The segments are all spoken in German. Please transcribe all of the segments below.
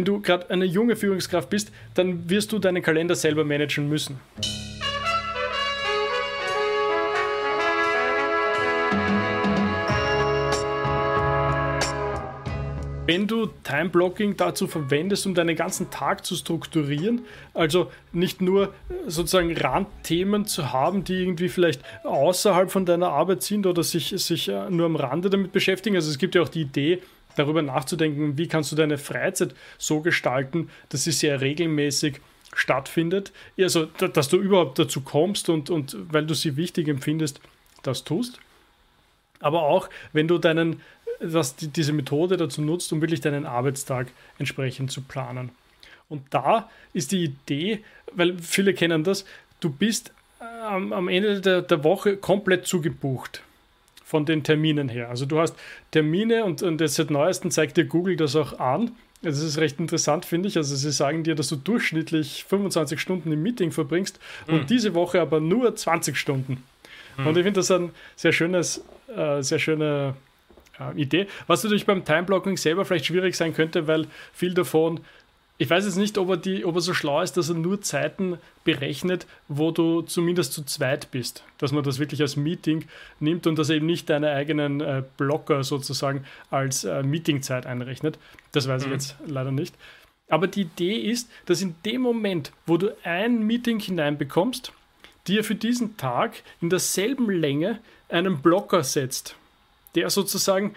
wenn du gerade eine junge Führungskraft bist, dann wirst du deinen Kalender selber managen müssen. wenn du Time-Blocking dazu verwendest, um deinen ganzen Tag zu strukturieren, also nicht nur sozusagen Randthemen zu haben, die irgendwie vielleicht außerhalb von deiner Arbeit sind oder sich, sich äh, nur am Rande damit beschäftigen. Also es gibt ja auch die Idee, darüber nachzudenken, wie kannst du deine Freizeit so gestalten, dass sie sehr regelmäßig stattfindet. Also, dass du überhaupt dazu kommst und, und weil du sie wichtig empfindest, das tust. Aber auch, wenn du deinen dass die, diese Methode dazu nutzt, um wirklich deinen Arbeitstag entsprechend zu planen. Und da ist die Idee, weil viele kennen das, du bist äh, am, am Ende der, der Woche komplett zugebucht von den Terminen her. Also du hast Termine und, und jetzt seit neuestem zeigt dir Google das auch an. Das ist recht interessant, finde ich. Also sie sagen dir, dass du durchschnittlich 25 Stunden im Meeting verbringst mhm. und diese Woche aber nur 20 Stunden. Mhm. Und ich finde das ein sehr schönes, äh, sehr schöner äh, Idee. Was natürlich beim Timeblocking selber vielleicht schwierig sein könnte, weil viel davon, ich weiß jetzt nicht, ob er, die, ob er so schlau ist, dass er nur Zeiten berechnet, wo du zumindest zu zweit bist. Dass man das wirklich als Meeting nimmt und dass er eben nicht deine eigenen äh, Blocker sozusagen als äh, Meetingzeit einrechnet. Das weiß mhm. ich jetzt leider nicht. Aber die Idee ist, dass in dem Moment, wo du ein Meeting hineinbekommst, dir für diesen Tag in derselben Länge einen Blocker setzt der sozusagen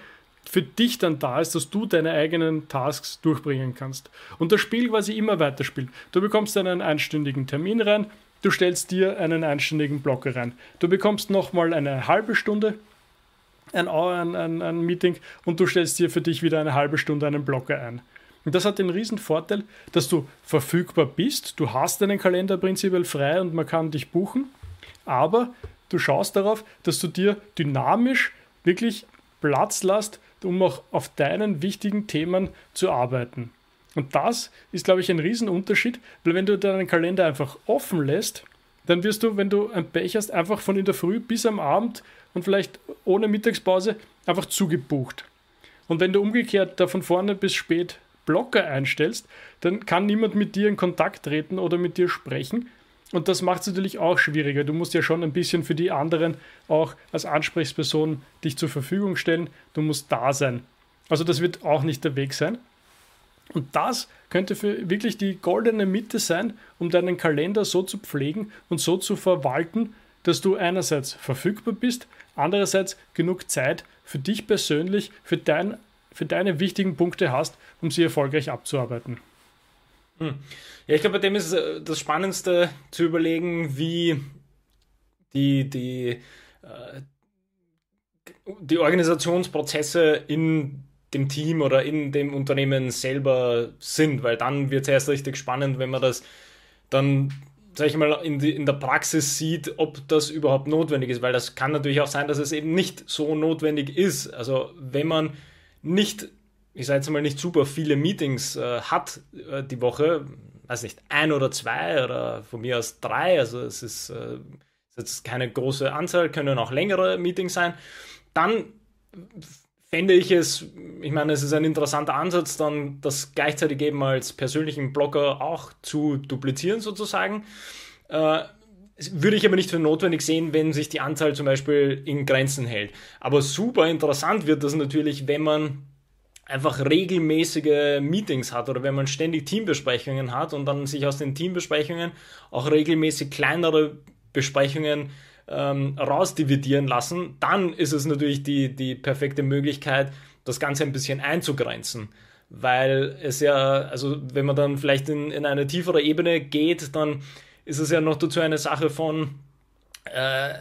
für dich dann da ist, dass du deine eigenen Tasks durchbringen kannst. Und das Spiel quasi immer weiterspielt. Du bekommst einen einstündigen Termin rein, du stellst dir einen einstündigen Blocker rein. Du bekommst nochmal eine halbe Stunde, ein, ein, ein, ein Meeting und du stellst dir für dich wieder eine halbe Stunde einen Blocker ein. Und das hat den riesen Vorteil, dass du verfügbar bist. Du hast deinen Kalender prinzipiell frei und man kann dich buchen. Aber du schaust darauf, dass du dir dynamisch wirklich Platz lässt, um auch auf deinen wichtigen Themen zu arbeiten. Und das ist, glaube ich, ein Riesenunterschied, weil wenn du deinen Kalender einfach offen lässt, dann wirst du, wenn du ein Pech hast, einfach von in der Früh bis am Abend und vielleicht ohne Mittagspause einfach zugebucht. Und wenn du umgekehrt da von vorne bis spät Blocker einstellst, dann kann niemand mit dir in Kontakt treten oder mit dir sprechen, und das macht es natürlich auch schwieriger. Du musst ja schon ein bisschen für die anderen auch als Ansprechperson dich zur Verfügung stellen. Du musst da sein. Also das wird auch nicht der Weg sein. Und das könnte für wirklich die goldene Mitte sein, um deinen Kalender so zu pflegen und so zu verwalten, dass du einerseits verfügbar bist, andererseits genug Zeit für dich persönlich, für, dein, für deine wichtigen Punkte hast, um sie erfolgreich abzuarbeiten. Hm. Ja, ich glaube, bei dem ist äh, das Spannendste zu überlegen, wie die, die, äh, die Organisationsprozesse in dem Team oder in dem Unternehmen selber sind, weil dann wird es erst richtig spannend, wenn man das dann, sag ich mal, in, die, in der Praxis sieht, ob das überhaupt notwendig ist, weil das kann natürlich auch sein, dass es eben nicht so notwendig ist. Also wenn man nicht ich sage jetzt mal, nicht super viele Meetings äh, hat äh, die Woche, weiß nicht, ein oder zwei oder von mir aus drei, also es ist, äh, jetzt keine große Anzahl, können auch längere Meetings sein, dann fände ich es, ich meine, es ist ein interessanter Ansatz, dann das gleichzeitig eben als persönlichen Blogger auch zu duplizieren sozusagen. Äh, würde ich aber nicht für notwendig sehen, wenn sich die Anzahl zum Beispiel in Grenzen hält. Aber super interessant wird das natürlich, wenn man einfach regelmäßige Meetings hat oder wenn man ständig Teambesprechungen hat und dann sich aus den Teambesprechungen auch regelmäßig kleinere Besprechungen ähm, rausdividieren lassen, dann ist es natürlich die, die perfekte Möglichkeit, das Ganze ein bisschen einzugrenzen. Weil es ja, also wenn man dann vielleicht in, in eine tiefere Ebene geht, dann ist es ja noch dazu eine Sache von äh,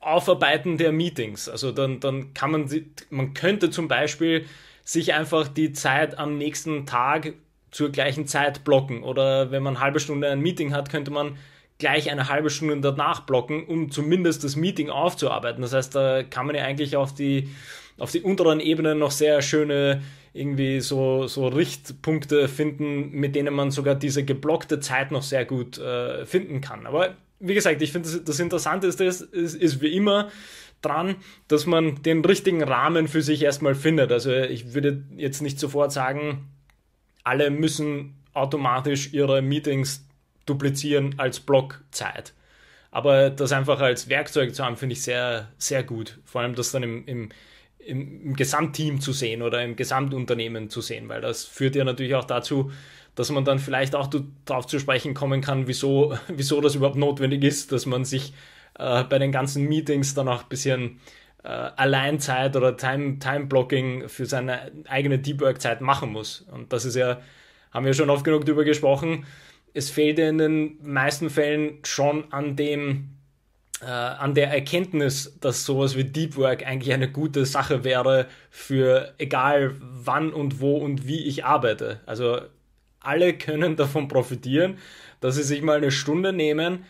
Aufarbeiten der Meetings. Also dann, dann kann man, man könnte zum Beispiel sich einfach die Zeit am nächsten Tag zur gleichen Zeit blocken. Oder wenn man eine halbe Stunde ein Meeting hat, könnte man gleich eine halbe Stunde danach blocken, um zumindest das Meeting aufzuarbeiten. Das heißt, da kann man ja eigentlich auf die, auf die unteren Ebenen noch sehr schöne irgendwie so, so Richtpunkte finden, mit denen man sogar diese geblockte Zeit noch sehr gut äh, finden kann. Aber wie gesagt, ich finde, das, das Interessante ist, ist, ist, ist wie immer, dran, dass man den richtigen Rahmen für sich erstmal findet. Also ich würde jetzt nicht sofort sagen, alle müssen automatisch ihre Meetings duplizieren als Blockzeit. Aber das einfach als Werkzeug zu haben, finde ich sehr, sehr gut. Vor allem das dann im, im, im, Gesamtteam zu sehen oder im Gesamtunternehmen zu sehen, weil das führt ja natürlich auch dazu, dass man dann vielleicht auch darauf zu sprechen kommen kann, wieso, wieso das überhaupt notwendig ist, dass man sich äh, bei den ganzen Meetings dann auch ein bisschen äh, Alleinzeit oder Time, Time Blocking für seine eigene Deep Work Zeit machen muss. Und das ist ja, haben wir schon oft genug darüber gesprochen, es fehlt in den meisten Fällen schon an dem, äh, an der Erkenntnis, dass sowas wie Deep Work eigentlich eine gute Sache wäre für egal wann und wo und wie ich arbeite. Also alle können davon profitieren, dass sie sich mal eine Stunde nehmen,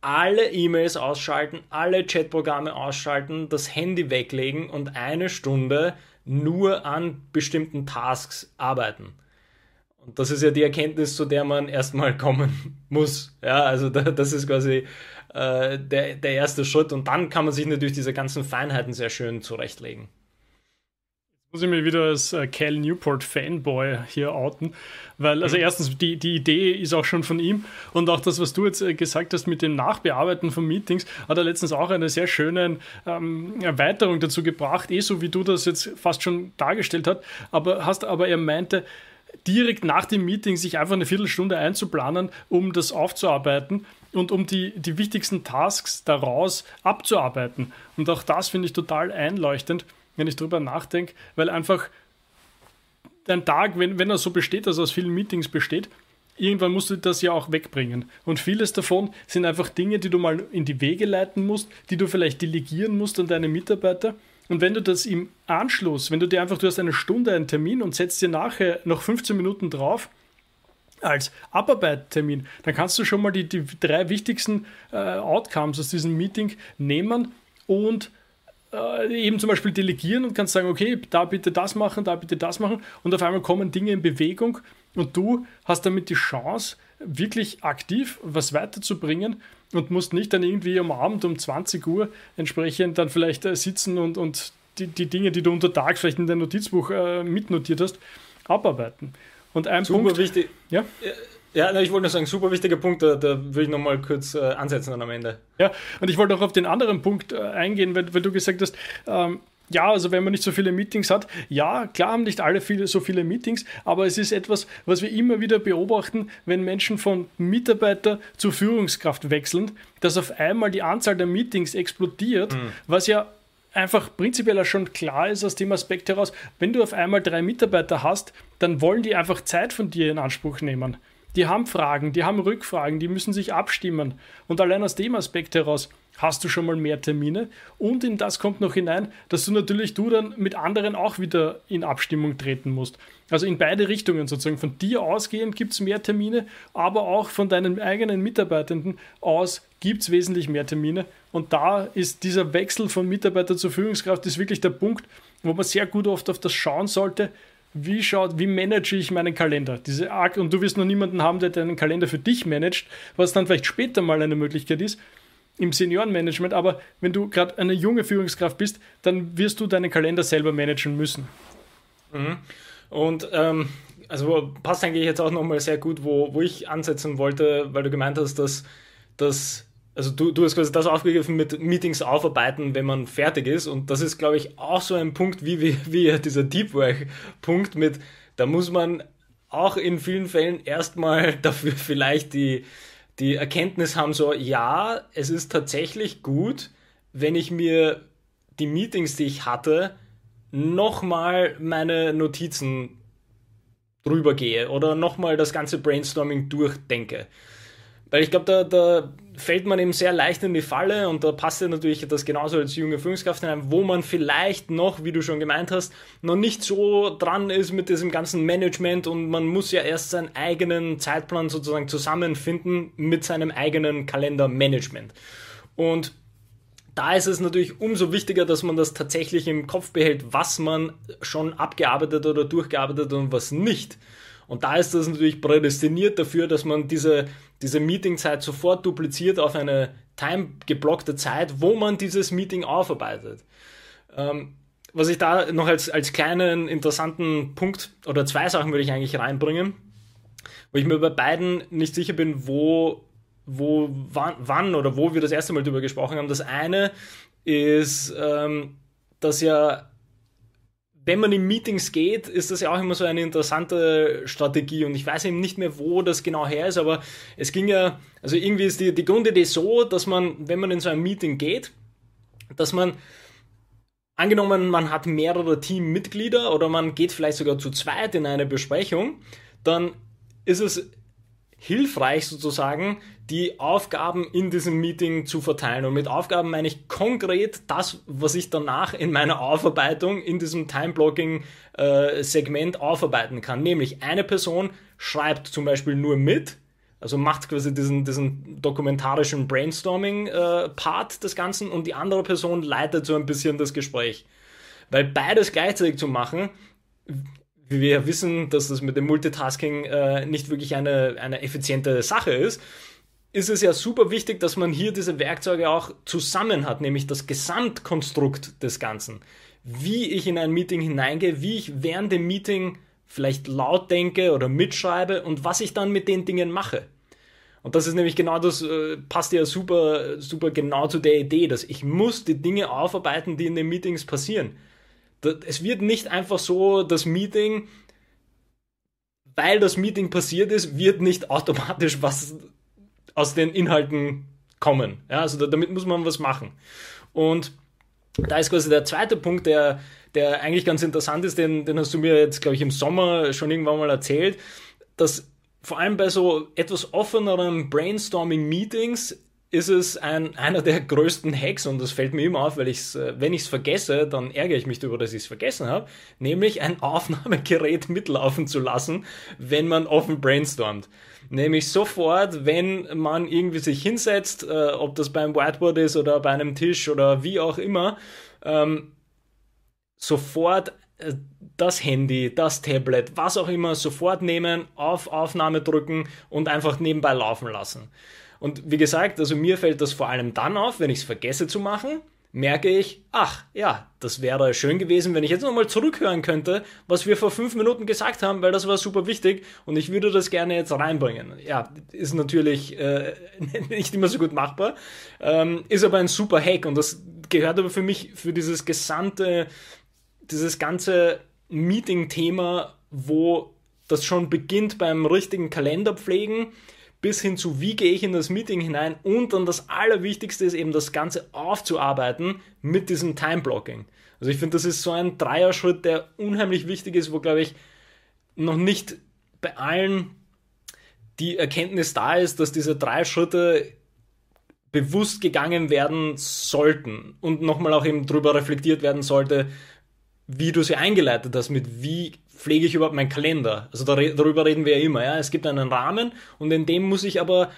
alle E-Mails ausschalten, alle Chatprogramme ausschalten, das Handy weglegen und eine Stunde nur an bestimmten Tasks arbeiten. Und das ist ja die Erkenntnis, zu der man erstmal kommen muss. Ja, also das ist quasi äh, der, der erste Schritt. Und dann kann man sich natürlich diese ganzen Feinheiten sehr schön zurechtlegen muss ich mir wieder als äh, Cal Newport Fanboy hier outen, weil also mhm. erstens die, die Idee ist auch schon von ihm und auch das, was du jetzt äh, gesagt hast mit dem Nachbearbeiten von Meetings, hat er letztens auch eine sehr schöne ähm, Erweiterung dazu gebracht, eh so wie du das jetzt fast schon dargestellt hast, aber hast aber er meinte, direkt nach dem Meeting sich einfach eine Viertelstunde einzuplanen, um das aufzuarbeiten und um die, die wichtigsten Tasks daraus abzuarbeiten. Und auch das finde ich total einleuchtend wenn ich drüber nachdenke, weil einfach dein Tag, wenn, wenn er so besteht, also aus vielen Meetings besteht, irgendwann musst du das ja auch wegbringen. Und vieles davon sind einfach Dinge, die du mal in die Wege leiten musst, die du vielleicht delegieren musst an deine Mitarbeiter. Und wenn du das im Anschluss, wenn du dir einfach, du hast eine Stunde einen Termin und setzt dir nachher noch 15 Minuten drauf, als Abarbeittermin, dann kannst du schon mal die, die drei wichtigsten äh, Outcomes aus diesem Meeting nehmen und äh, eben zum Beispiel delegieren und kannst sagen, okay, da bitte das machen, da bitte das machen und auf einmal kommen Dinge in Bewegung und du hast damit die Chance, wirklich aktiv was weiterzubringen und musst nicht dann irgendwie am Abend um 20 Uhr entsprechend dann vielleicht äh, sitzen und, und die, die Dinge, die du unter Tag vielleicht in dein Notizbuch äh, mitnotiert hast, abarbeiten. Und ein Super Punkt, wichtig. Ja? Ja, ich wollte nur sagen, super wichtiger Punkt, da, da will ich nochmal kurz äh, ansetzen dann am Ende. Ja, und ich wollte auch auf den anderen Punkt äh, eingehen, weil, weil, du gesagt hast, ähm, ja, also wenn man nicht so viele Meetings hat, ja, klar haben nicht alle viele, so viele Meetings, aber es ist etwas, was wir immer wieder beobachten, wenn Menschen von Mitarbeiter zur Führungskraft wechseln, dass auf einmal die Anzahl der Meetings explodiert, mhm. was ja einfach prinzipiell schon klar ist aus dem Aspekt heraus, wenn du auf einmal drei Mitarbeiter hast, dann wollen die einfach Zeit von dir in Anspruch nehmen. Die haben Fragen, die haben Rückfragen, die müssen sich abstimmen. Und allein aus dem Aspekt heraus hast du schon mal mehr Termine. Und in das kommt noch hinein, dass du natürlich du dann mit anderen auch wieder in Abstimmung treten musst. Also in beide Richtungen sozusagen. Von dir ausgehend gibt es mehr Termine, aber auch von deinen eigenen Mitarbeitenden aus gibt es wesentlich mehr Termine. Und da ist dieser Wechsel von Mitarbeiter zur Führungskraft ist wirklich der Punkt, wo man sehr gut oft auf das schauen sollte, wie schaut, wie manage ich meinen Kalender? Diese Art, und du wirst noch niemanden haben, der deinen Kalender für dich managt, was dann vielleicht später mal eine Möglichkeit ist im Seniorenmanagement. Aber wenn du gerade eine junge Führungskraft bist, dann wirst du deinen Kalender selber managen müssen. Mhm. Und ähm, also passt eigentlich jetzt auch nochmal sehr gut, wo, wo ich ansetzen wollte, weil du gemeint hast, dass, dass also du, du hast quasi das aufgegriffen mit Meetings aufarbeiten, wenn man fertig ist. Und das ist, glaube ich, auch so ein Punkt, wie, wie, wie dieser Deep Work-Punkt mit, da muss man auch in vielen Fällen erstmal dafür vielleicht die, die Erkenntnis haben, so, ja, es ist tatsächlich gut, wenn ich mir die Meetings, die ich hatte, nochmal meine Notizen drüber gehe oder nochmal das ganze Brainstorming durchdenke. Weil ich glaube, da, da fällt man eben sehr leicht in die Falle und da passt ja natürlich das genauso als junge Führungskraft hinein, wo man vielleicht noch, wie du schon gemeint hast, noch nicht so dran ist mit diesem ganzen Management und man muss ja erst seinen eigenen Zeitplan sozusagen zusammenfinden mit seinem eigenen Kalendermanagement. Und da ist es natürlich umso wichtiger, dass man das tatsächlich im Kopf behält, was man schon abgearbeitet oder durchgearbeitet und was nicht. Und da ist das natürlich prädestiniert dafür, dass man diese, diese Meetingzeit sofort dupliziert auf eine time geblockte Zeit, wo man dieses Meeting aufarbeitet. Ähm, was ich da noch als, als kleinen interessanten Punkt oder zwei Sachen würde ich eigentlich reinbringen, wo ich mir bei beiden nicht sicher bin, wo, wo wann, wann oder wo wir das erste Mal drüber gesprochen haben. Das eine ist, ähm, dass ja wenn man in Meetings geht, ist das ja auch immer so eine interessante Strategie und ich weiß eben nicht mehr, wo das genau her ist, aber es ging ja, also irgendwie ist die, die Grundidee so, dass man, wenn man in so ein Meeting geht, dass man angenommen, man hat mehrere Teammitglieder oder man geht vielleicht sogar zu zweit in eine Besprechung, dann ist es hilfreich sozusagen, die Aufgaben in diesem Meeting zu verteilen. Und mit Aufgaben meine ich konkret das, was ich danach in meiner Aufarbeitung in diesem Time-Blocking-Segment äh, aufarbeiten kann. Nämlich eine Person schreibt zum Beispiel nur mit, also macht quasi diesen, diesen dokumentarischen Brainstorming-Part äh, des Ganzen und die andere Person leitet so ein bisschen das Gespräch. Weil beides gleichzeitig zu machen, wie wir wissen, dass das mit dem Multitasking äh, nicht wirklich eine, eine effiziente Sache ist, ist es ja super wichtig, dass man hier diese Werkzeuge auch zusammen hat, nämlich das Gesamtkonstrukt des Ganzen. Wie ich in ein Meeting hineingehe, wie ich während dem Meeting vielleicht laut denke oder mitschreibe und was ich dann mit den Dingen mache. Und das ist nämlich genau das, äh, passt ja super, super genau zu der Idee, dass ich muss die Dinge aufarbeiten, die in den Meetings passieren. Es wird nicht einfach so, das Meeting, weil das Meeting passiert ist, wird nicht automatisch was aus den Inhalten kommen. Ja, also damit muss man was machen. Und da ist quasi der zweite Punkt, der der eigentlich ganz interessant ist, den, den hast du mir jetzt, glaube ich, im Sommer schon irgendwann mal erzählt, dass vor allem bei so etwas offeneren Brainstorming-Meetings ist es ein, einer der größten Hacks und das fällt mir immer auf, weil ich äh, wenn ich es vergesse, dann ärgere ich mich darüber, dass ich es vergessen habe, nämlich ein Aufnahmegerät mitlaufen zu lassen, wenn man offen brainstormt. Nämlich sofort, wenn man irgendwie sich hinsetzt, äh, ob das beim Whiteboard ist oder bei einem Tisch oder wie auch immer, ähm, sofort äh, das Handy, das Tablet, was auch immer, sofort nehmen, auf Aufnahme drücken und einfach nebenbei laufen lassen. Und wie gesagt, also mir fällt das vor allem dann auf, wenn ich es vergesse zu machen, merke ich, ach ja, das wäre schön gewesen, wenn ich jetzt nochmal zurückhören könnte, was wir vor fünf Minuten gesagt haben, weil das war super wichtig und ich würde das gerne jetzt reinbringen. Ja, ist natürlich äh, nicht immer so gut machbar, ähm, ist aber ein super Hack und das gehört aber für mich für dieses gesamte dieses ganze Meeting-Thema, wo das schon beginnt beim richtigen Kalenderpflegen bis hin zu, wie gehe ich in das Meeting hinein und dann das Allerwichtigste ist eben das Ganze aufzuarbeiten mit diesem Time-Blocking. Also ich finde, das ist so ein Dreierschritt, der unheimlich wichtig ist, wo, glaube ich, noch nicht bei allen die Erkenntnis da ist, dass diese drei Schritte bewusst gegangen werden sollten und nochmal auch eben drüber reflektiert werden sollte, wie du sie eingeleitet hast, mit wie pflege ich überhaupt meinen Kalender. Also darüber reden wir ja immer. Ja? Es gibt einen Rahmen und in dem muss ich aber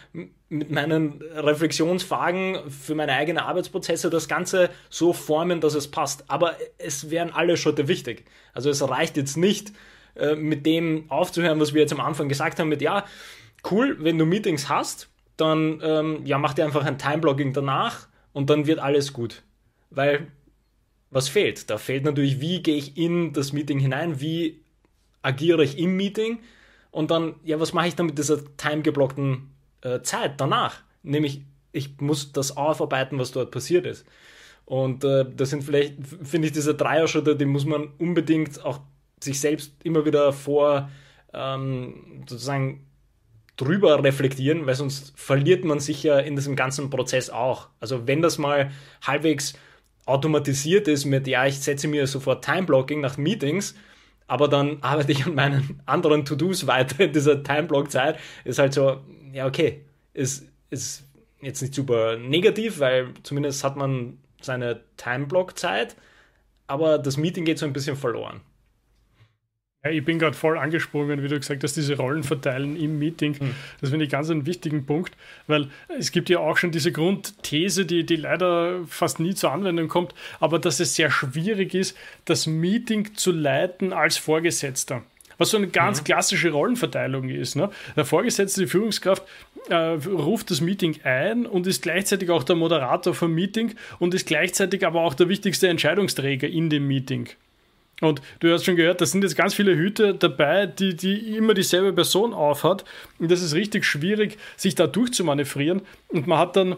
mit meinen Reflexionsfragen für meine eigenen Arbeitsprozesse das Ganze so formen, dass es passt. Aber es wären alle Schritte wichtig. Also es reicht jetzt nicht, äh, mit dem aufzuhören, was wir jetzt am Anfang gesagt haben, mit ja, cool, wenn du Meetings hast, dann ähm, ja, mach dir einfach ein Timeblogging danach und dann wird alles gut. Weil was fehlt? Da fehlt natürlich, wie gehe ich in das Meeting hinein, wie agiere ich im Meeting und dann, ja, was mache ich dann mit dieser timegeblockten äh, Zeit danach? Nämlich, ich muss das aufarbeiten, was dort passiert ist. Und äh, das sind vielleicht, finde ich, diese Dreier-Schritte, die muss man unbedingt auch sich selbst immer wieder vor ähm, sozusagen drüber reflektieren, weil sonst verliert man sich ja in diesem ganzen Prozess auch. Also wenn das mal halbwegs automatisiert ist mit, ja, ich setze mir sofort Time-Blocking nach Meetings, aber dann arbeite ich an meinen anderen To-Dos weiter in dieser Time-Block-Zeit, ist halt so, ja, okay, ist, ist jetzt nicht super negativ, weil zumindest hat man seine Time-Block-Zeit, aber das Meeting geht so ein bisschen verloren. Ja, ich bin gerade voll angesprungen, wie du gesagt hast, diese Rollen verteilen im Meeting. Hm. Das finde ich ganz einen wichtigen Punkt, weil es gibt ja auch schon diese Grundthese, die, die leider fast nie zur Anwendung kommt, aber dass es sehr schwierig ist, das Meeting zu leiten als Vorgesetzter. was so eine ganz mhm. klassische Rollenverteilung ist. Ne? Der Vorgesetzte, die Führungskraft, äh, ruft das Meeting ein und ist gleichzeitig auch der Moderator vom Meeting und ist gleichzeitig aber auch der wichtigste Entscheidungsträger in dem Meeting. Und du hast schon gehört, da sind jetzt ganz viele Hüte dabei, die, die immer dieselbe Person aufhat. Und das ist richtig schwierig, sich da durchzumanövrieren. Und man hat dann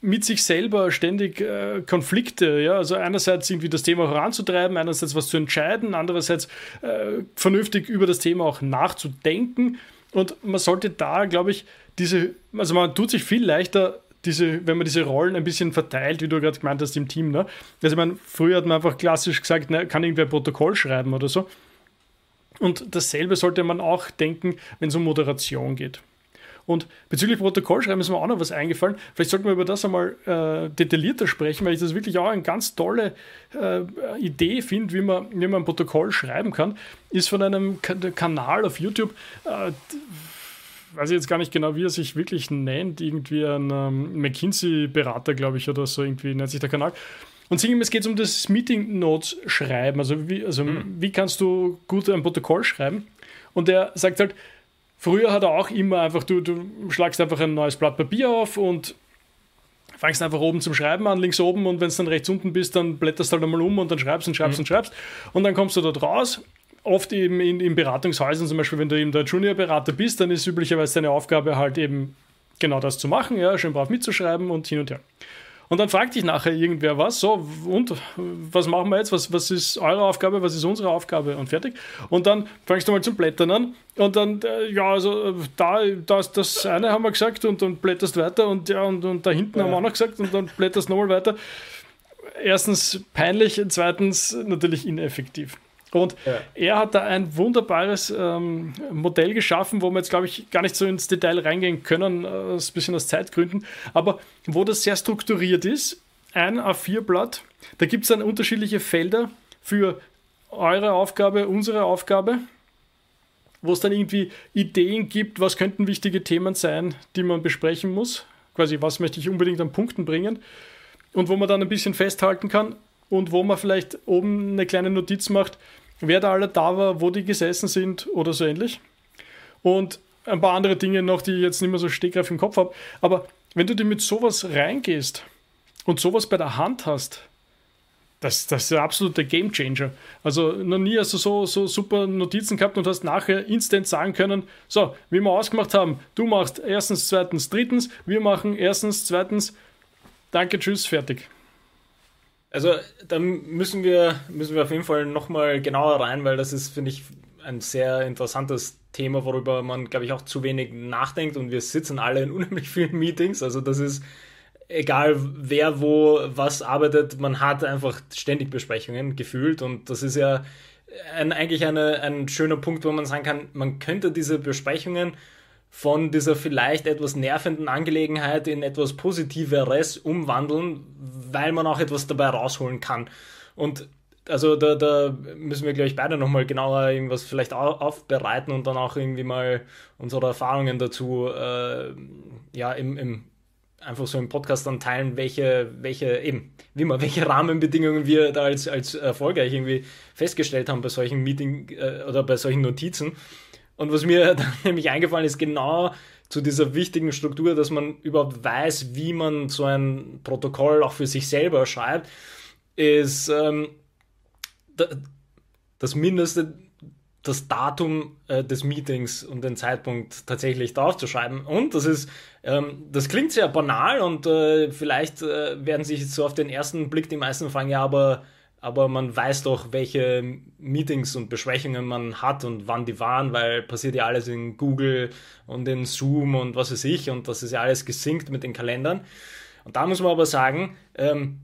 mit sich selber ständig äh, Konflikte. Ja? Also einerseits irgendwie das Thema voranzutreiben, einerseits was zu entscheiden, andererseits äh, vernünftig über das Thema auch nachzudenken. Und man sollte da, glaube ich, diese, also man tut sich viel leichter, diese, wenn man diese Rollen ein bisschen verteilt, wie du gerade gemeint hast im Team. Ne? Also ich meine, früher hat man einfach klassisch gesagt, ne, kann irgendwer Protokoll schreiben oder so. Und dasselbe sollte man auch denken, wenn es um Moderation geht. Und bezüglich Protokollschreiben ist mir auch noch was eingefallen. Vielleicht sollten wir über das einmal äh, detaillierter sprechen, weil ich das wirklich auch eine ganz tolle äh, Idee finde, wie man, wie man ein Protokoll schreiben kann. Ist von einem Kanal auf YouTube. Äh, weiß ich jetzt gar nicht genau, wie er sich wirklich nennt, irgendwie ein ähm, McKinsey-Berater, glaube ich, oder so irgendwie nennt sich der Kanal. Und es geht um das Meeting Notes schreiben. Also, wie, also mhm. wie kannst du gut ein Protokoll schreiben? Und er sagt halt, Früher hat er auch immer einfach, du, du schlagst einfach ein neues Blatt Papier auf und fangst einfach oben zum Schreiben an, links oben und wenn es dann rechts unten bist, dann blätterst du halt einmal um und dann schreibst und schreibst mhm. und schreibst und dann kommst du dort raus. Oft eben in, in Beratungshäusern, zum Beispiel, wenn du eben der Junior-Berater bist, dann ist üblicherweise deine Aufgabe halt eben genau das zu machen, ja, schön brav mitzuschreiben und hin und her. Und dann fragt dich nachher irgendwer was, so, und was machen wir jetzt? Was, was ist eure Aufgabe? Was ist unsere Aufgabe? Und fertig. Und dann fängst du mal zum Blättern an. Und dann, äh, ja, also äh, da, das, das eine haben wir gesagt und dann blätterst weiter und ja, und, und da hinten ja. haben wir auch noch gesagt und dann blätterst nochmal weiter. Erstens peinlich, zweitens natürlich ineffektiv. Und ja. er hat da ein wunderbares ähm, Modell geschaffen, wo wir jetzt, glaube ich, gar nicht so ins Detail reingehen können, äh, ein bisschen aus Zeitgründen, aber wo das sehr strukturiert ist. Ein A4-Blatt, da gibt es dann unterschiedliche Felder für eure Aufgabe, unsere Aufgabe, wo es dann irgendwie Ideen gibt, was könnten wichtige Themen sein, die man besprechen muss. Quasi, was möchte ich unbedingt an Punkten bringen. Und wo man dann ein bisschen festhalten kann und wo man vielleicht oben eine kleine Notiz macht, wer da alle da war, wo die gesessen sind oder so ähnlich. Und ein paar andere Dinge noch, die ich jetzt nicht mehr so stegreif im Kopf habe. Aber wenn du dir mit sowas reingehst und sowas bei der Hand hast, das, das ist der absolute Gamechanger. Also noch nie hast du so, so super Notizen gehabt und hast nachher instant sagen können, so, wie wir ausgemacht haben, du machst erstens, zweitens, drittens, wir machen erstens, zweitens, danke, tschüss, fertig. Also da müssen wir, müssen wir auf jeden Fall nochmal genauer rein, weil das ist, finde ich, ein sehr interessantes Thema, worüber man, glaube ich, auch zu wenig nachdenkt und wir sitzen alle in unheimlich vielen Meetings. Also das ist egal, wer wo was arbeitet, man hat einfach ständig Besprechungen gefühlt und das ist ja ein, eigentlich eine, ein schöner Punkt, wo man sagen kann, man könnte diese Besprechungen von dieser vielleicht etwas nervenden Angelegenheit in etwas Positiveres umwandeln, weil man auch etwas dabei rausholen kann. Und also da, da müssen wir, glaube ich, beide nochmal genauer irgendwas vielleicht aufbereiten und dann auch irgendwie mal unsere Erfahrungen dazu äh, ja im, im einfach so im Podcast dann teilen, welche, welche, eben, wie man, welche Rahmenbedingungen wir da als, als erfolgreich irgendwie festgestellt haben bei solchen Meeting äh, oder bei solchen Notizen. Und was mir dann nämlich eingefallen ist, genau zu dieser wichtigen Struktur, dass man überhaupt weiß, wie man so ein Protokoll auch für sich selber schreibt, ist ähm, das Mindeste, das Datum äh, des Meetings und den Zeitpunkt tatsächlich draufzuschreiben. Und das ist, ähm, das klingt sehr banal und äh, vielleicht äh, werden sich so auf den ersten Blick die meisten fragen, ja, aber aber man weiß doch, welche Meetings und Besprechungen man hat und wann die waren, weil passiert ja alles in Google und in Zoom und was weiß ich und das ist ja alles gesynkt mit den Kalendern. Und da muss man aber sagen, ähm,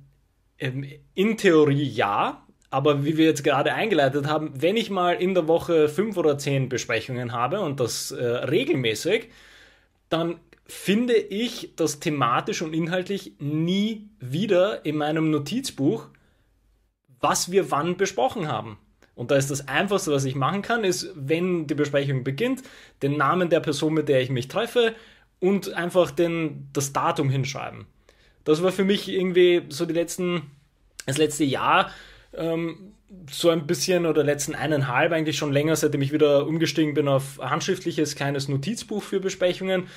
ähm, in Theorie ja, aber wie wir jetzt gerade eingeleitet haben, wenn ich mal in der Woche fünf oder zehn Besprechungen habe und das äh, regelmäßig, dann finde ich das thematisch und inhaltlich nie wieder in meinem Notizbuch was wir wann besprochen haben. Und da ist das Einfachste, was ich machen kann, ist, wenn die Besprechung beginnt, den Namen der Person, mit der ich mich treffe und einfach den, das Datum hinschreiben. Das war für mich irgendwie so die letzten, das letzte Jahr ähm, so ein bisschen oder letzten eineinhalb eigentlich schon länger, seitdem ich wieder umgestiegen bin auf handschriftliches kleines Notizbuch für Besprechungen.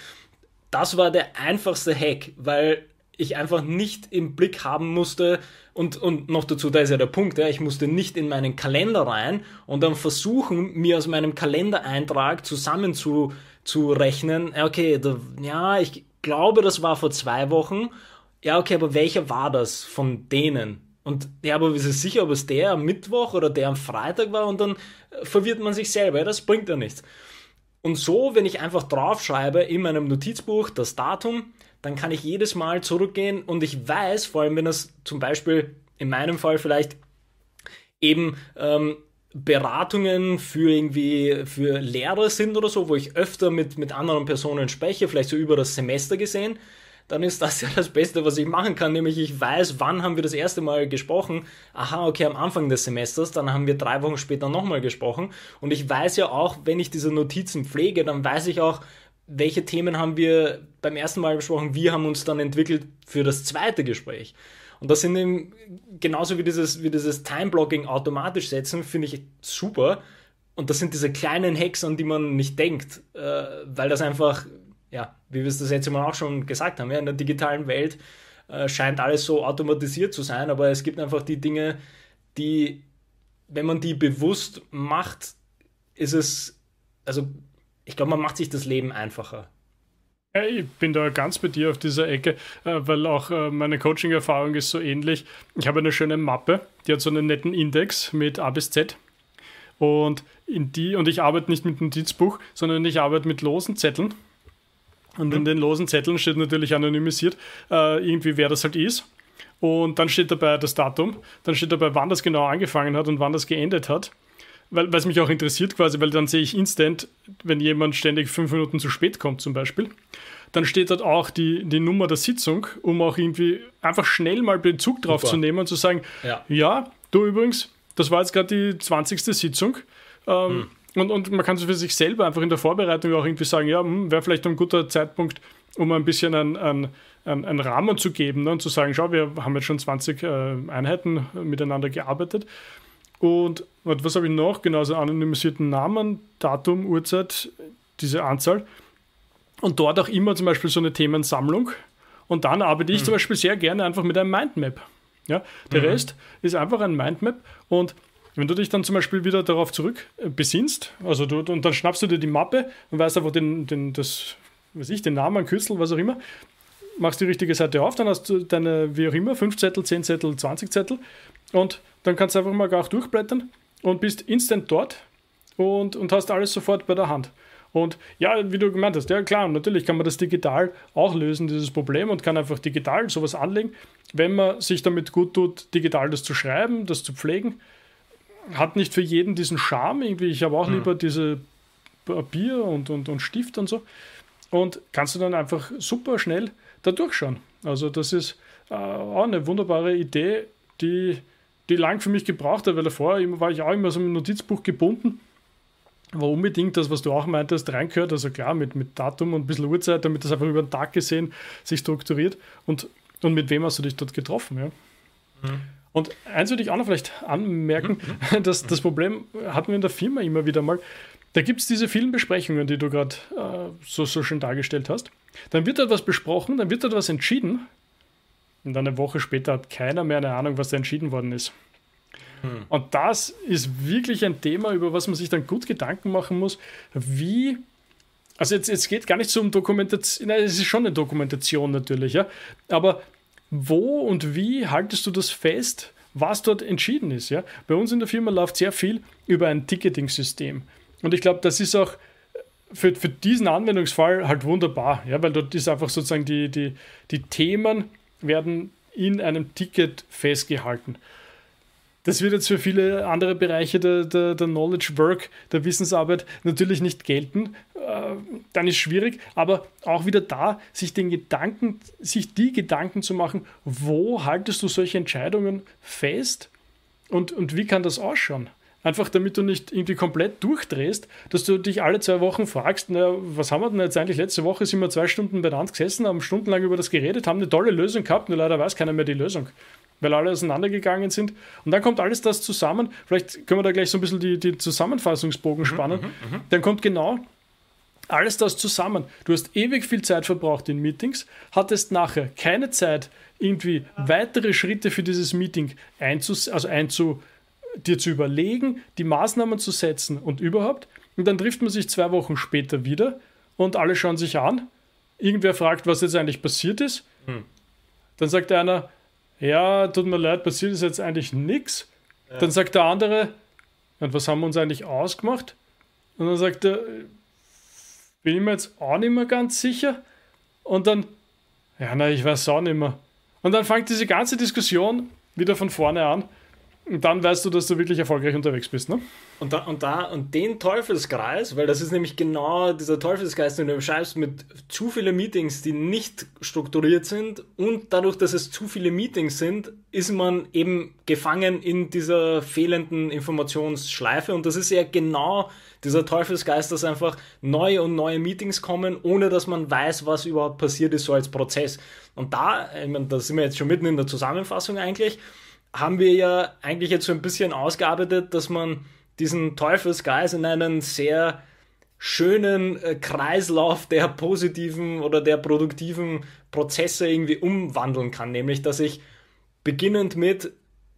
Das war der einfachste Hack, weil ich einfach nicht im Blick haben musste und, und noch dazu, da ist ja der Punkt, ja, ich musste nicht in meinen Kalender rein und dann versuchen, mir aus meinem Kalendereintrag zusammen zu, zu rechnen, okay, da, ja, ich glaube, das war vor zwei Wochen, ja, okay, aber welcher war das von denen? Und ja, aber ist es sicher, ob es der am Mittwoch oder der am Freitag war und dann äh, verwirrt man sich selber, ja, das bringt ja nichts. Und so, wenn ich einfach draufschreibe in meinem Notizbuch das Datum, dann kann ich jedes Mal zurückgehen und ich weiß, vor allem wenn das zum Beispiel in meinem Fall vielleicht eben ähm, Beratungen für irgendwie für Lehrer sind oder so, wo ich öfter mit, mit anderen Personen spreche, vielleicht so über das Semester gesehen, dann ist das ja das Beste, was ich machen kann, nämlich ich weiß, wann haben wir das erste Mal gesprochen. Aha, okay, am Anfang des Semesters, dann haben wir drei Wochen später nochmal gesprochen. Und ich weiß ja auch, wenn ich diese Notizen pflege, dann weiß ich auch, welche Themen haben wir beim ersten Mal besprochen, wie haben uns dann entwickelt für das zweite Gespräch. Und das sind eben genauso wie dieses, wie dieses Time-Blocking automatisch setzen, finde ich super. Und das sind diese kleinen Hacks, an die man nicht denkt, äh, weil das einfach, ja, wie wir es das letzte Mal auch schon gesagt haben, ja, in der digitalen Welt äh, scheint alles so automatisiert zu sein, aber es gibt einfach die Dinge, die, wenn man die bewusst macht, ist es, also ich glaube, man macht sich das Leben einfacher. Ja, ich bin da ganz bei dir auf dieser Ecke, äh, weil auch äh, meine Coaching-Erfahrung ist so ähnlich. Ich habe eine schöne Mappe, die hat so einen netten Index mit A bis Z. Und in die, und ich arbeite nicht mit einem Notizbuch, sondern ich arbeite mit losen Zetteln. Und mhm. in den losen Zetteln steht natürlich anonymisiert, äh, irgendwie wer das halt ist. Und dann steht dabei das Datum, dann steht dabei, wann das genau angefangen hat und wann das geendet hat weil es mich auch interessiert quasi, weil dann sehe ich instant, wenn jemand ständig fünf Minuten zu spät kommt zum Beispiel, dann steht dort auch die, die Nummer der Sitzung, um auch irgendwie einfach schnell mal Bezug drauf Super. zu nehmen und zu sagen, ja. ja, du übrigens, das war jetzt gerade die 20. Sitzung. Ähm, hm. und, und man kann so für sich selber einfach in der Vorbereitung auch irgendwie sagen, ja, hm, wäre vielleicht ein guter Zeitpunkt, um ein bisschen einen, einen, einen Rahmen zu geben ne, und zu sagen, schau, wir haben jetzt schon 20 äh, Einheiten miteinander gearbeitet und was habe ich noch? Genauso anonymisierten Namen, Datum, Uhrzeit, diese Anzahl. Und dort auch immer zum Beispiel so eine Themensammlung. Und dann arbeite ich mhm. zum Beispiel sehr gerne einfach mit einem Mindmap. Ja, der mhm. Rest ist einfach ein Mindmap. Und wenn du dich dann zum Beispiel wieder darauf zurück äh, besinnst, also du, und dann schnappst du dir die Mappe und weißt einfach den, den, das, weiß ich, den Namen, Kürzel, was auch immer, machst die richtige Seite auf, dann hast du deine, wie auch immer, 5 Zettel, 10 Zettel, 20 Zettel und dann kannst du einfach mal auch durchblättern und bist instant dort und, und hast alles sofort bei der Hand. Und ja, wie du gemeint hast, ja klar, natürlich kann man das digital auch lösen, dieses Problem, und kann einfach digital sowas anlegen. Wenn man sich damit gut tut, digital das zu schreiben, das zu pflegen, hat nicht für jeden diesen Charme. Irgendwie, ich habe auch mhm. lieber diese Papier und, und, und Stift und so. Und kannst du dann einfach super schnell da durchschauen. Also das ist äh, auch eine wunderbare Idee, die die lang für mich gebraucht hat, weil davor war ich auch immer so im Notizbuch gebunden. War unbedingt das, was du auch meintest, reingehört. Also klar, mit, mit Datum und ein bisschen Uhrzeit, damit das einfach über den Tag gesehen sich strukturiert. Und, und mit wem hast du dich dort getroffen, ja? Mhm. Und eins würde ich auch noch vielleicht anmerken, mhm. dass das Problem hatten wir in der Firma immer wieder mal. Da gibt es diese vielen Besprechungen, die du gerade äh, so, so schön dargestellt hast. Dann wird etwas besprochen, dann wird etwas entschieden und eine Woche später hat keiner mehr eine Ahnung, was da entschieden worden ist. Hm. Und das ist wirklich ein Thema, über was man sich dann gut Gedanken machen muss, wie. Also jetzt, jetzt geht gar nicht so um Dokumentation, nein, es ist schon eine Dokumentation natürlich, ja. Aber wo und wie haltest du das fest, was dort entschieden ist, ja? Bei uns in der Firma läuft sehr viel über ein Ticketing-System. Und ich glaube, das ist auch für, für diesen Anwendungsfall halt wunderbar, ja, weil dort ist einfach sozusagen die, die, die Themen werden in einem Ticket festgehalten. Das wird jetzt für viele andere Bereiche der, der, der Knowledge Work, der Wissensarbeit natürlich nicht gelten. Äh, dann ist schwierig, aber auch wieder da, sich den Gedanken, sich die Gedanken zu machen, wo haltest du solche Entscheidungen fest und, und wie kann das ausschauen? Einfach damit du nicht irgendwie komplett durchdrehst, dass du dich alle zwei Wochen fragst, na, was haben wir denn jetzt eigentlich? Letzte Woche sind wir zwei Stunden beieinander gesessen, haben stundenlang über das geredet, haben eine tolle Lösung gehabt, nur leider weiß keiner mehr die Lösung. weil alle auseinandergegangen sind. Und dann kommt alles das zusammen. Vielleicht können wir da gleich so ein bisschen die, die Zusammenfassungsbogen mhm, spannen. Mhm, mhm, dann kommt genau alles das zusammen. Du hast ewig viel Zeit verbraucht in Meetings, hattest nachher keine Zeit, irgendwie weitere Schritte für dieses Meeting einzus also einzu dir zu überlegen, die Maßnahmen zu setzen und überhaupt. Und dann trifft man sich zwei Wochen später wieder und alle schauen sich an. Irgendwer fragt, was jetzt eigentlich passiert ist. Hm. Dann sagt einer, ja, tut mir leid, passiert ist jetzt eigentlich nichts. Ja. Dann sagt der andere, und was haben wir uns eigentlich ausgemacht? Und dann sagt er, bin ich mir jetzt auch nicht mehr ganz sicher. Und dann, ja, na, ich weiß auch nicht mehr. Und dann fängt diese ganze Diskussion wieder von vorne an. Und dann weißt du, dass du wirklich erfolgreich unterwegs bist, ne? Und da, und da, und den Teufelskreis, weil das ist nämlich genau dieser Teufelskreis, den du beschreibst, mit zu vielen Meetings, die nicht strukturiert sind und dadurch, dass es zu viele Meetings sind, ist man eben gefangen in dieser fehlenden Informationsschleife und das ist ja genau dieser Teufelsgeist, dass einfach neue und neue Meetings kommen, ohne dass man weiß, was überhaupt passiert ist, so als Prozess. Und da, ich meine, da sind wir jetzt schon mitten in der Zusammenfassung eigentlich, haben wir ja eigentlich jetzt so ein bisschen ausgearbeitet, dass man diesen Teufelsgeist in einen sehr schönen äh, Kreislauf der positiven oder der produktiven Prozesse irgendwie umwandeln kann. Nämlich, dass ich beginnend mit,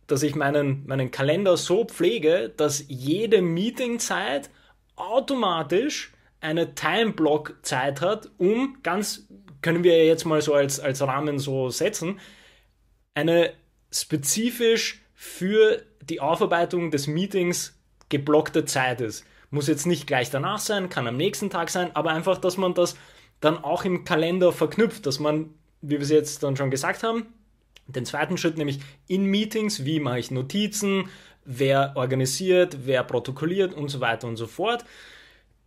dass ich meinen, meinen Kalender so pflege, dass jede Meetingzeit automatisch eine Time-Block-Zeit hat, um ganz, können wir jetzt mal so als, als Rahmen so setzen, eine spezifisch für die Aufarbeitung des Meetings geblockte Zeit ist. Muss jetzt nicht gleich danach sein, kann am nächsten Tag sein, aber einfach, dass man das dann auch im Kalender verknüpft, dass man, wie wir es jetzt dann schon gesagt haben, den zweiten Schritt, nämlich in Meetings, wie mache ich Notizen, wer organisiert, wer protokolliert und so weiter und so fort,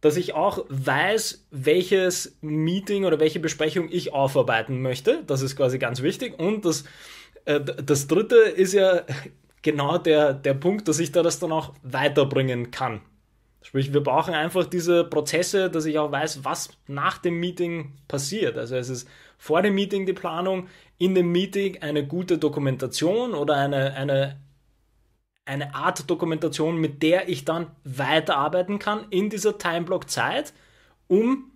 dass ich auch weiß, welches Meeting oder welche Besprechung ich aufarbeiten möchte. Das ist quasi ganz wichtig. Und das das dritte ist ja genau der, der Punkt, dass ich da das dann auch weiterbringen kann. Sprich, wir brauchen einfach diese Prozesse, dass ich auch weiß, was nach dem Meeting passiert. Also es ist vor dem Meeting die Planung, in dem Meeting eine gute Dokumentation oder eine, eine, eine Art Dokumentation, mit der ich dann weiterarbeiten kann in dieser Timeblock-Zeit, um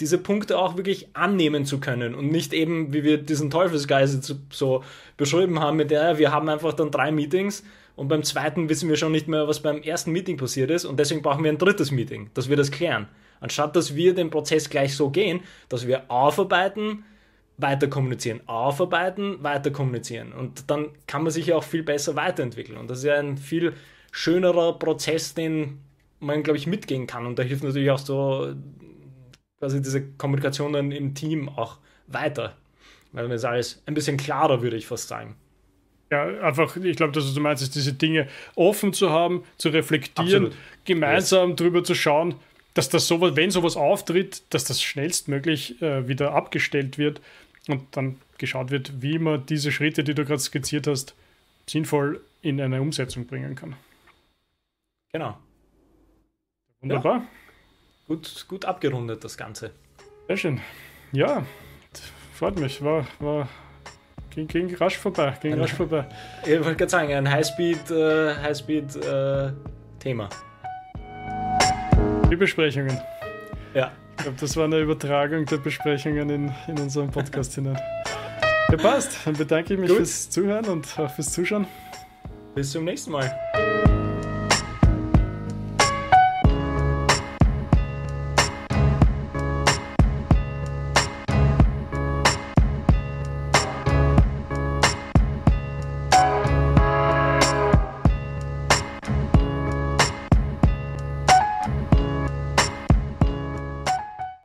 diese Punkte auch wirklich annehmen zu können und nicht eben, wie wir diesen Teufelsgeist so beschrieben haben, mit der wir haben einfach dann drei Meetings und beim zweiten wissen wir schon nicht mehr, was beim ersten Meeting passiert ist und deswegen brauchen wir ein drittes Meeting, dass wir das klären. Anstatt dass wir den Prozess gleich so gehen, dass wir aufarbeiten, weiter kommunizieren, aufarbeiten, weiter kommunizieren. Und dann kann man sich ja auch viel besser weiterentwickeln. Und das ist ja ein viel schönerer Prozess, den man, glaube ich, mitgehen kann. Und da hilft natürlich auch so quasi diese Kommunikation dann im Team auch weiter. Weil dann ist alles ein bisschen klarer, würde ich fast sagen. Ja, einfach, ich glaube, dass du meinst, ist diese Dinge offen zu haben, zu reflektieren, Absolut. gemeinsam yes. drüber zu schauen, dass das sowas, wenn sowas auftritt, dass das schnellstmöglich äh, wieder abgestellt wird und dann geschaut wird, wie man diese Schritte, die du gerade skizziert hast, sinnvoll in eine Umsetzung bringen kann. Genau. Wunderbar. Ja gut, gut abgerundet, das Ganze. Sehr schön. Ja, freut mich. War, war, ging, ging rasch vorbei. Ging ein, rasch vorbei. Ich wollte gerade sagen, ein Highspeed, äh, Highspeed äh, Thema. Die Besprechungen. Ja. Ich glaube, das war eine Übertragung der Besprechungen in, in unserem Podcast hinein. Ja, passt. Dann bedanke ich mich Gut. fürs Zuhören und auch fürs Zuschauen. Bis zum nächsten Mal.